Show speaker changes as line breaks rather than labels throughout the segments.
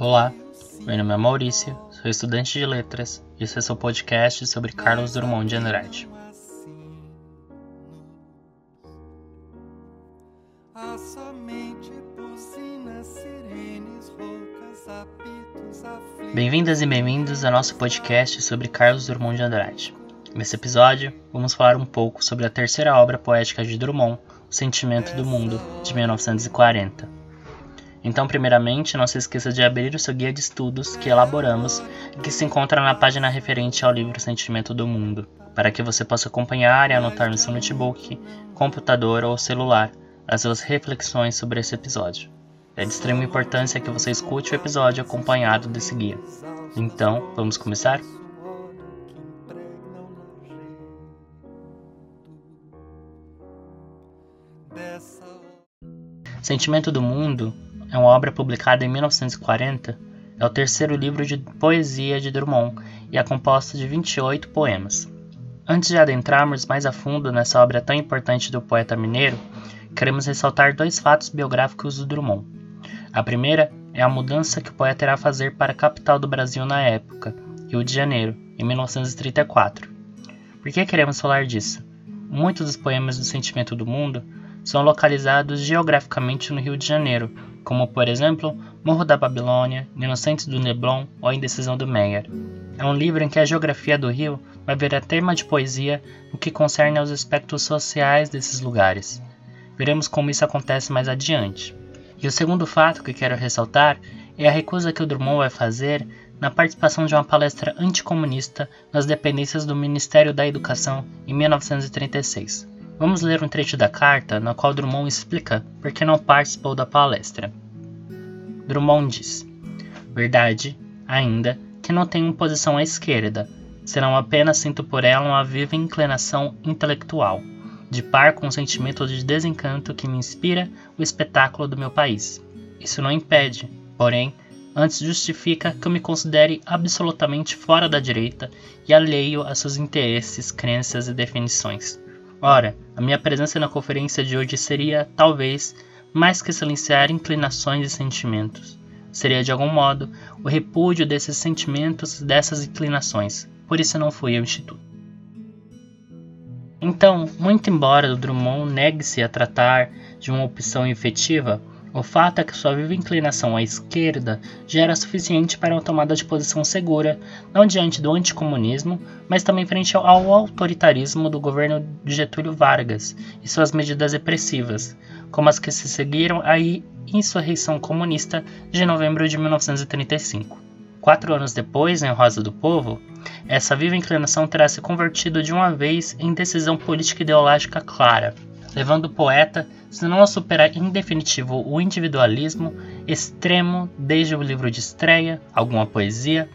Olá, meu nome é Maurício, sou estudante de letras e esse é seu podcast sobre Carlos Drummond de Andrade. Bem-vindas e bem-vindos ao nosso podcast sobre Carlos Drummond de Andrade. Nesse episódio, vamos falar um pouco sobre a terceira obra poética de Drummond, O Sentimento do Mundo, de 1940. Então, primeiramente, não se esqueça de abrir o seu guia de estudos que elaboramos e que se encontra na página referente ao livro Sentimento do Mundo, para que você possa acompanhar e anotar no seu notebook, computador ou celular as suas reflexões sobre esse episódio. É de extrema importância que você escute o episódio acompanhado desse guia. Então, vamos começar? Sentimento do Mundo é uma obra publicada em 1940, é o terceiro livro de poesia de Drummond e é composta de 28 poemas. Antes de adentrarmos mais a fundo nessa obra tão importante do poeta mineiro, queremos ressaltar dois fatos biográficos do Drummond. A primeira é a mudança que o poeta irá fazer para a capital do Brasil na época, Rio de Janeiro, em 1934. Por que queremos falar disso? Muitos dos poemas do Sentimento do Mundo são localizados geograficamente no Rio de Janeiro, como por exemplo Morro da Babilônia, Inocentes do Neblon ou Indecisão do Meyer. É um livro em que a geografia do Rio vai virar tema de poesia no que concerne aos aspectos sociais desses lugares. Veremos como isso acontece mais adiante. E o segundo fato que quero ressaltar é a recusa que o Drummond vai fazer na participação de uma palestra anticomunista nas dependências do Ministério da Educação em 1936. Vamos ler um trecho da carta na qual Drummond explica por que não participou da palestra. Drummond diz: Verdade, ainda, que não tenho posição à esquerda, senão apenas sinto por ela uma viva inclinação intelectual, de par com o sentimento de desencanto que me inspira o espetáculo do meu país. Isso não impede, porém, antes justifica que eu me considere absolutamente fora da direita e alheio a seus interesses, crenças e definições Ora, a minha presença na conferência de hoje seria, talvez, mais que silenciar inclinações e sentimentos. Seria, de algum modo, o repúdio desses sentimentos, dessas inclinações. Por isso não fui ao Instituto. Então, muito embora o Drummond negue-se a tratar de uma opção efetiva, o fato é que sua viva inclinação à esquerda já era suficiente para uma tomada de posição segura, não diante do anticomunismo, mas também frente ao autoritarismo do governo de Getúlio Vargas e suas medidas repressivas, como as que se seguiram à insurreição comunista de novembro de 1935. Quatro anos depois, em Rosa do Povo, essa viva inclinação terá se convertido de uma vez em decisão política ideológica clara levando o poeta, se não a superar em definitivo o individualismo extremo desde o livro de estreia, alguma poesia,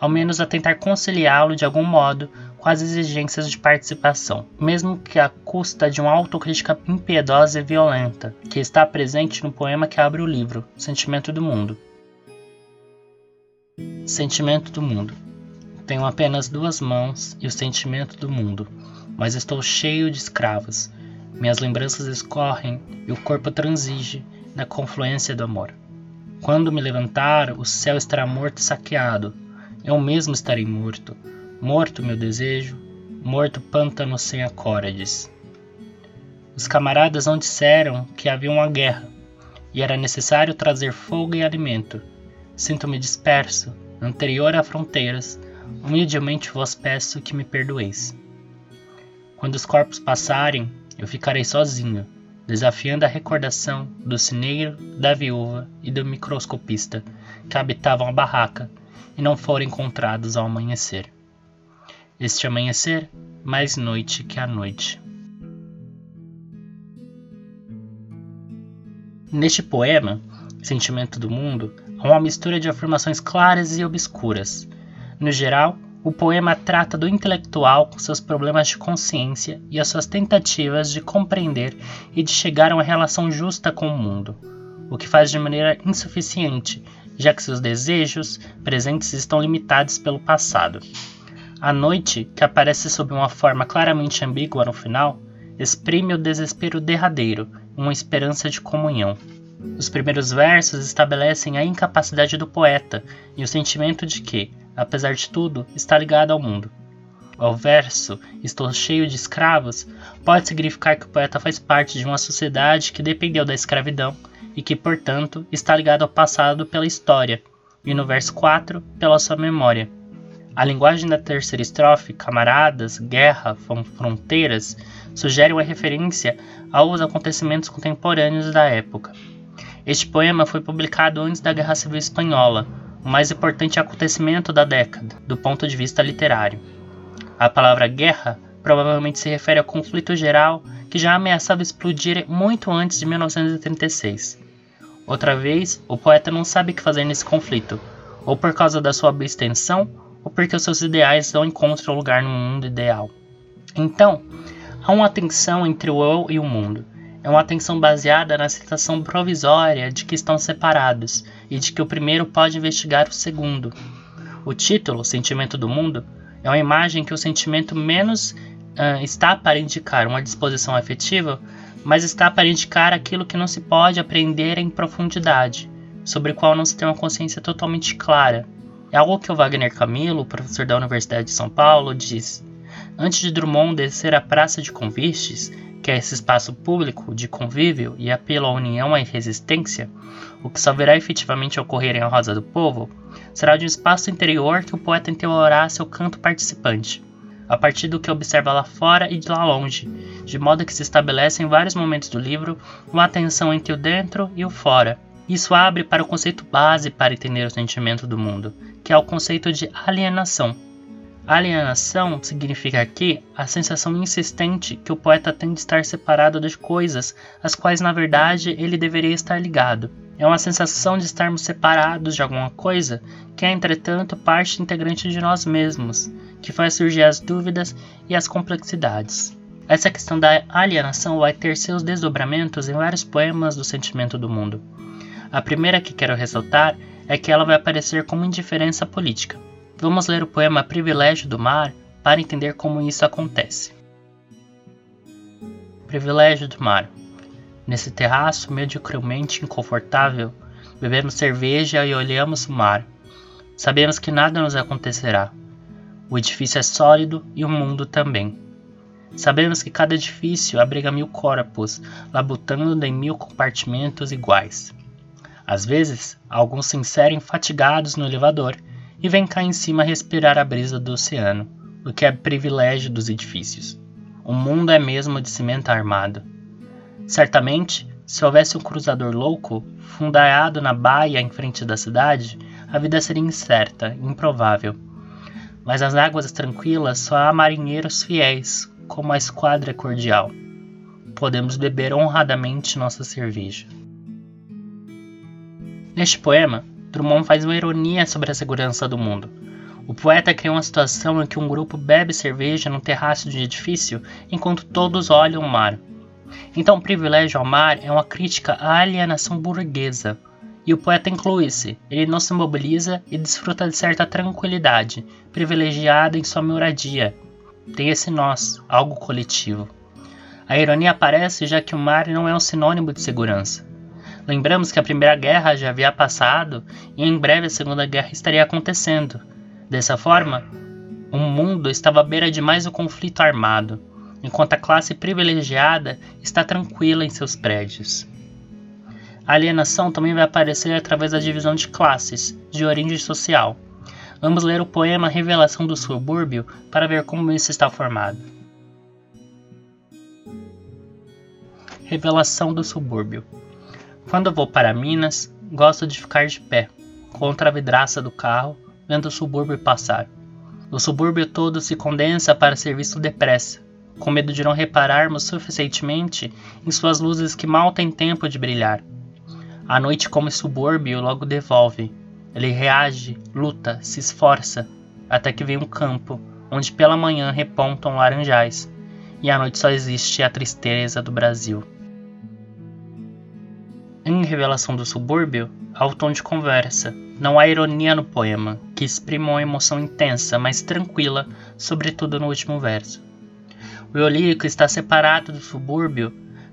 ao menos a tentar conciliá-lo de algum modo com as exigências de participação, mesmo que à custa de uma autocrítica impiedosa e violenta, que está presente no poema que abre o livro, Sentimento do Mundo. Sentimento do Mundo. Tenho apenas duas mãos e o sentimento do mundo, mas estou cheio de escravos, minhas lembranças escorrem e o corpo transige na confluência do amor. Quando me levantar, o céu estará morto e saqueado. Eu mesmo estarei morto. Morto meu desejo, morto pântano sem acordes. Os camaradas não disseram que havia uma guerra e era necessário trazer fogo e alimento. Sinto-me disperso, anterior a fronteiras. Humildemente vos peço que me perdoeis. Quando os corpos passarem, eu ficarei sozinho, desafiando a recordação do cineiro, da viúva e do microscopista que habitavam a barraca e não foram encontrados ao amanhecer. Este amanhecer, mais noite que a noite. Neste poema, Sentimento do Mundo, há uma mistura de afirmações claras e obscuras. No geral, o poema trata do intelectual com seus problemas de consciência e as suas tentativas de compreender e de chegar a uma relação justa com o mundo, o que faz de maneira insuficiente, já que seus desejos presentes estão limitados pelo passado. A noite, que aparece sob uma forma claramente ambígua no final, exprime o desespero derradeiro, uma esperança de comunhão. Os primeiros versos estabelecem a incapacidade do poeta e o sentimento de que, apesar de tudo, está ligado ao mundo. O verso Estou cheio de escravos pode significar que o poeta faz parte de uma sociedade que dependeu da escravidão e que, portanto, está ligado ao passado pela história, e no verso 4, pela sua memória. A linguagem da terceira estrofe, camaradas, guerra, fronteiras, sugere uma referência aos acontecimentos contemporâneos da época. Este poema foi publicado antes da Guerra Civil Espanhola, o mais importante acontecimento da década, do ponto de vista literário. A palavra guerra provavelmente se refere ao conflito geral que já ameaçava explodir muito antes de 1936. Outra vez, o poeta não sabe o que fazer nesse conflito, ou por causa da sua abstenção, ou porque os seus ideais não encontram lugar no mundo ideal. Então, há uma tensão entre o eu e o mundo. É uma tensão baseada na citação provisória de que estão separados e de que o primeiro pode investigar o segundo. O título, Sentimento do Mundo, é uma imagem que o sentimento menos uh, está para indicar uma disposição afetiva, mas está para indicar aquilo que não se pode aprender em profundidade, sobre o qual não se tem uma consciência totalmente clara. É algo que o Wagner Camilo, professor da Universidade de São Paulo, diz. Antes de Drummond descer a Praça de Convistes, que é esse espaço público de convívio e apelo à união e resistência, o que só virá efetivamente ocorrer em A Rosa do Povo, será de um espaço interior que o poeta interiorará seu canto participante, a partir do que observa lá fora e de lá longe, de modo que se estabelece em vários momentos do livro uma tensão entre o dentro e o fora. Isso abre para o conceito base para entender o sentimento do mundo, que é o conceito de alienação. Alienação significa aqui a sensação insistente que o poeta tem de estar separado de coisas às quais na verdade ele deveria estar ligado. É uma sensação de estarmos separados de alguma coisa que é, entretanto, parte integrante de nós mesmos, que faz surgir as dúvidas e as complexidades. Essa questão da alienação vai ter seus desdobramentos em vários poemas do sentimento do mundo. A primeira que quero ressaltar é que ela vai aparecer como indiferença política. Vamos ler o poema Privilégio do Mar para entender como isso acontece. Privilégio do Mar Nesse terraço mediocremente inconfortável, bebemos cerveja e olhamos o mar. Sabemos que nada nos acontecerá. O edifício é sólido e o mundo também. Sabemos que cada edifício abriga mil corpos, labutando em mil compartimentos iguais. Às vezes, alguns se inserem fatigados no elevador e vêm cá em cima respirar a brisa do oceano, o que é privilégio dos edifícios. O mundo é mesmo de cimento armado. Certamente, se houvesse um cruzador louco, fundaiado na baia em frente da cidade, a vida seria incerta, improvável. Mas nas águas tranquilas só há marinheiros fiéis, como a esquadra cordial. Podemos beber honradamente nossa cerveja. Neste poema, Drummond faz uma ironia sobre a segurança do mundo. O poeta cria uma situação em que um grupo bebe cerveja no terraço de um edifício enquanto todos olham o mar. Então, o privilégio ao mar é uma crítica à alienação burguesa. E o poeta inclui-se, ele não se mobiliza e desfruta de certa tranquilidade, privilegiada em sua moradia. Tem esse nós, algo coletivo. A ironia aparece já que o mar não é um sinônimo de segurança. Lembramos que a Primeira Guerra já havia passado e em breve a Segunda Guerra estaria acontecendo. Dessa forma, o mundo estava à beira de mais um conflito armado enquanto a classe privilegiada está tranquila em seus prédios. A alienação também vai aparecer através da divisão de classes, de origem social. Vamos ler o poema Revelação do Subúrbio para ver como isso está formado. Revelação do Subúrbio Quando vou para Minas, gosto de ficar de pé, contra a vidraça do carro, vendo o subúrbio passar. O subúrbio todo se condensa para ser visto depressa, com medo de não repararmos suficientemente em suas luzes que mal têm tempo de brilhar. A noite, como subúrbio, logo devolve. Ele reage, luta, se esforça, até que vem um campo, onde pela manhã repontam laranjais, e à noite só existe a tristeza do Brasil. Em Revelação do Subúrbio, há o tom de conversa, não há ironia no poema, que exprime uma emoção intensa, mas tranquila, sobretudo no último verso. O Eolírico está separado do subúrbio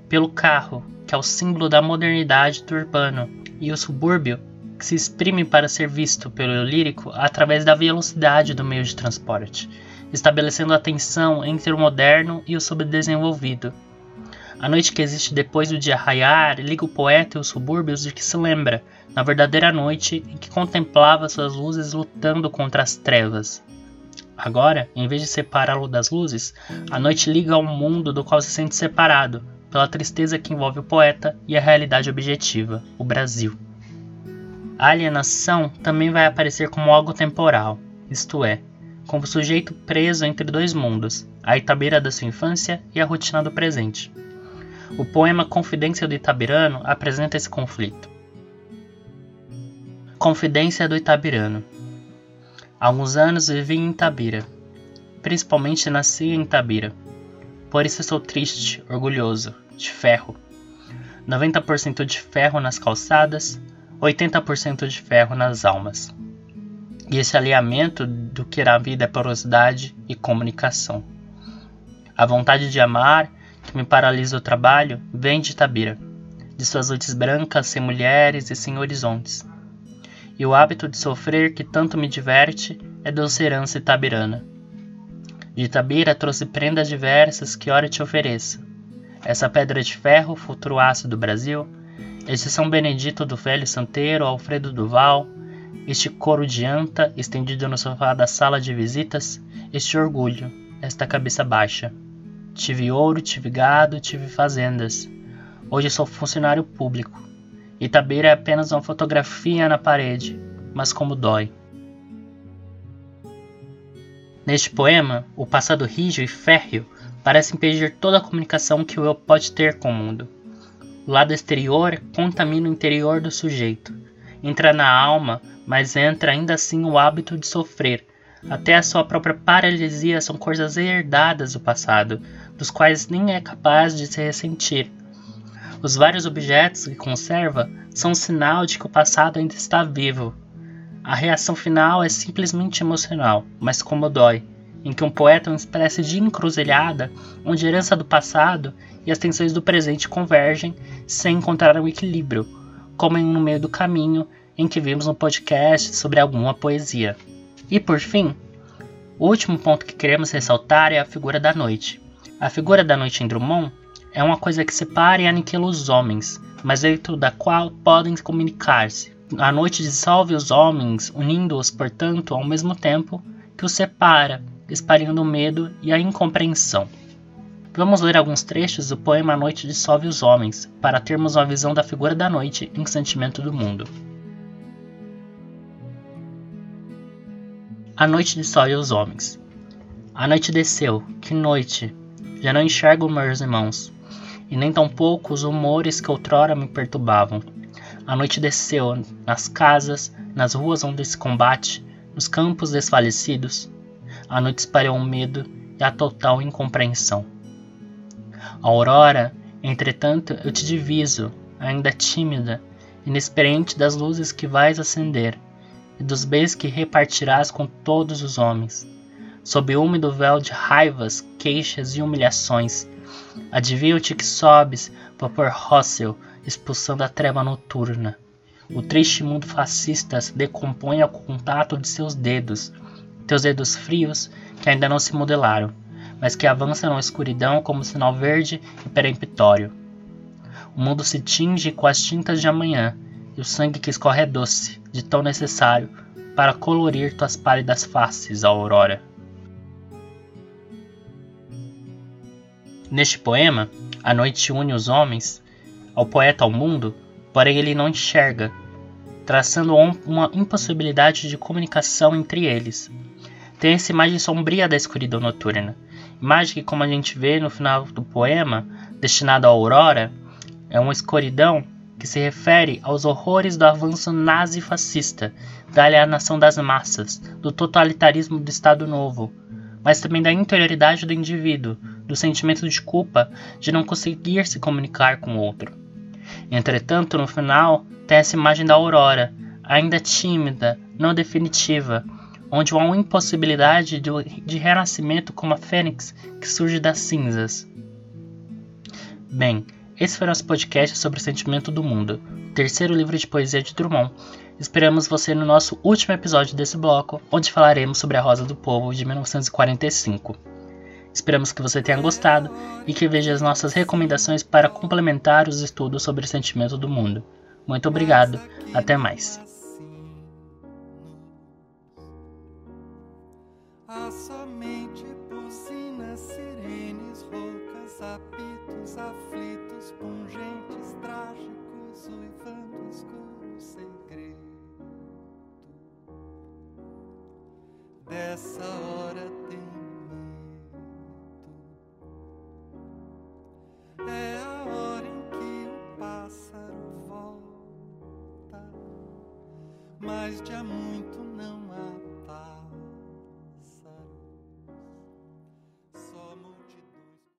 pelo carro, que é o símbolo da modernidade do urbano, e o subúrbio, que se exprime para ser visto pelo lírico através da velocidade do meio de transporte, estabelecendo a tensão entre o moderno e o subdesenvolvido. A noite que existe depois do dia raiar liga o poeta e os subúrbios de que se lembra, na verdadeira noite em que contemplava suas luzes lutando contra as trevas. Agora, em vez de separá-lo das luzes, a noite liga ao mundo do qual se sente separado, pela tristeza que envolve o poeta e a realidade objetiva, o Brasil. A alienação também vai aparecer como algo temporal, isto é, como sujeito preso entre dois mundos, a Itabira da sua infância e a rotina do presente. O poema Confidência do Itabirano apresenta esse conflito. Confidência do Itabirano Há alguns anos vivi em Itabira. Principalmente nasci em Itabira. Por isso sou triste, orgulhoso, de ferro. 90% de ferro nas calçadas, 80% de ferro nas almas. E esse alinhamento do que na vida é porosidade e comunicação. A vontade de amar, que me paralisa o trabalho, vem de Itabira, de suas noites brancas sem mulheres e sem horizontes e o hábito de sofrer que tanto me diverte é doce herança itabirana. De Itabira trouxe prendas diversas que ora te ofereça. Essa pedra de ferro, futuro aço do Brasil, este São Benedito do velho santeiro Alfredo Duval, este couro de anta estendido no sofá da sala de visitas, este orgulho, esta cabeça baixa. Tive ouro, tive gado, tive fazendas. Hoje sou funcionário público. Itabeira é apenas uma fotografia na parede, mas como dói. Neste poema, o passado rígido e férreo parece impedir toda a comunicação que o eu pode ter com o mundo. O lado exterior contamina o interior do sujeito. Entra na alma, mas entra ainda assim o hábito de sofrer. Até a sua própria paralisia são coisas herdadas do passado, dos quais nem é capaz de se ressentir os vários objetos que conserva são um sinal de que o passado ainda está vivo. A reação final é simplesmente emocional, mas como dói, em que um poeta é uma espécie de encruzilhada onde a herança do passado e as tensões do presente convergem sem encontrar um equilíbrio, como no meio do caminho em que vimos no podcast sobre alguma poesia. E por fim, o último ponto que queremos ressaltar é a figura da noite. A figura da noite em Drummond é uma coisa que separa e aniquila os homens, mas dentro da qual podem comunicar-se. A noite dissolve os homens, unindo-os, portanto, ao mesmo tempo que os separa, espalhando o medo e a incompreensão. Vamos ler alguns trechos do poema A Noite Dissolve os Homens, para termos uma visão da figura da noite em Sentimento do Mundo. A noite dissolve os homens. A noite desceu, que noite! Já não enxergo meus irmãos e nem tampouco os humores que outrora me perturbavam. A noite desceu nas casas, nas ruas onde se combate, nos campos desfalecidos. A noite espalhou o medo e a total incompreensão. A aurora, entretanto, eu te diviso, ainda tímida, inexperiente das luzes que vais acender e dos bens que repartirás com todos os homens. Sob o úmido véu de raivas, queixas e humilhações, Adivinho-te que sobes, vapor Russell, expulsando a treva noturna. O triste mundo fascista se decompõe ao contato de seus dedos, teus dedos frios que ainda não se modelaram, mas que avançam na escuridão como sinal verde e peremptório. O mundo se tinge com as tintas de amanhã, e o sangue que escorre é doce, de tão necessário, para colorir tuas pálidas faces, aurora. Neste poema, a noite une os homens, ao poeta ao mundo, porém ele não enxerga, traçando uma impossibilidade de comunicação entre eles. Tem essa imagem sombria da escuridão noturna, imagem que, como a gente vê no final do poema, destinado à aurora, é uma escuridão que se refere aos horrores do avanço nazi-fascista, da alienação das massas, do totalitarismo do Estado Novo, mas também da interioridade do indivíduo, do sentimento de culpa de não conseguir se comunicar com o outro. Entretanto, no final, tem essa imagem da aurora, ainda tímida, não definitiva, onde há uma impossibilidade de, renascimento como a fênix que surge das cinzas. Bem, Esse foi nosso podcast sobre o sentimento do mundo, o terceiro livro de poesia de Drummond. Esperamos você no nosso último episódio desse bloco, onde falaremos sobre A Rosa do Povo de 1945. Esperamos que você tenha gostado e que veja as nossas recomendações para complementar os estudos sobre o sentimento do mundo. Muito obrigado, até mais.
Pássaro volta,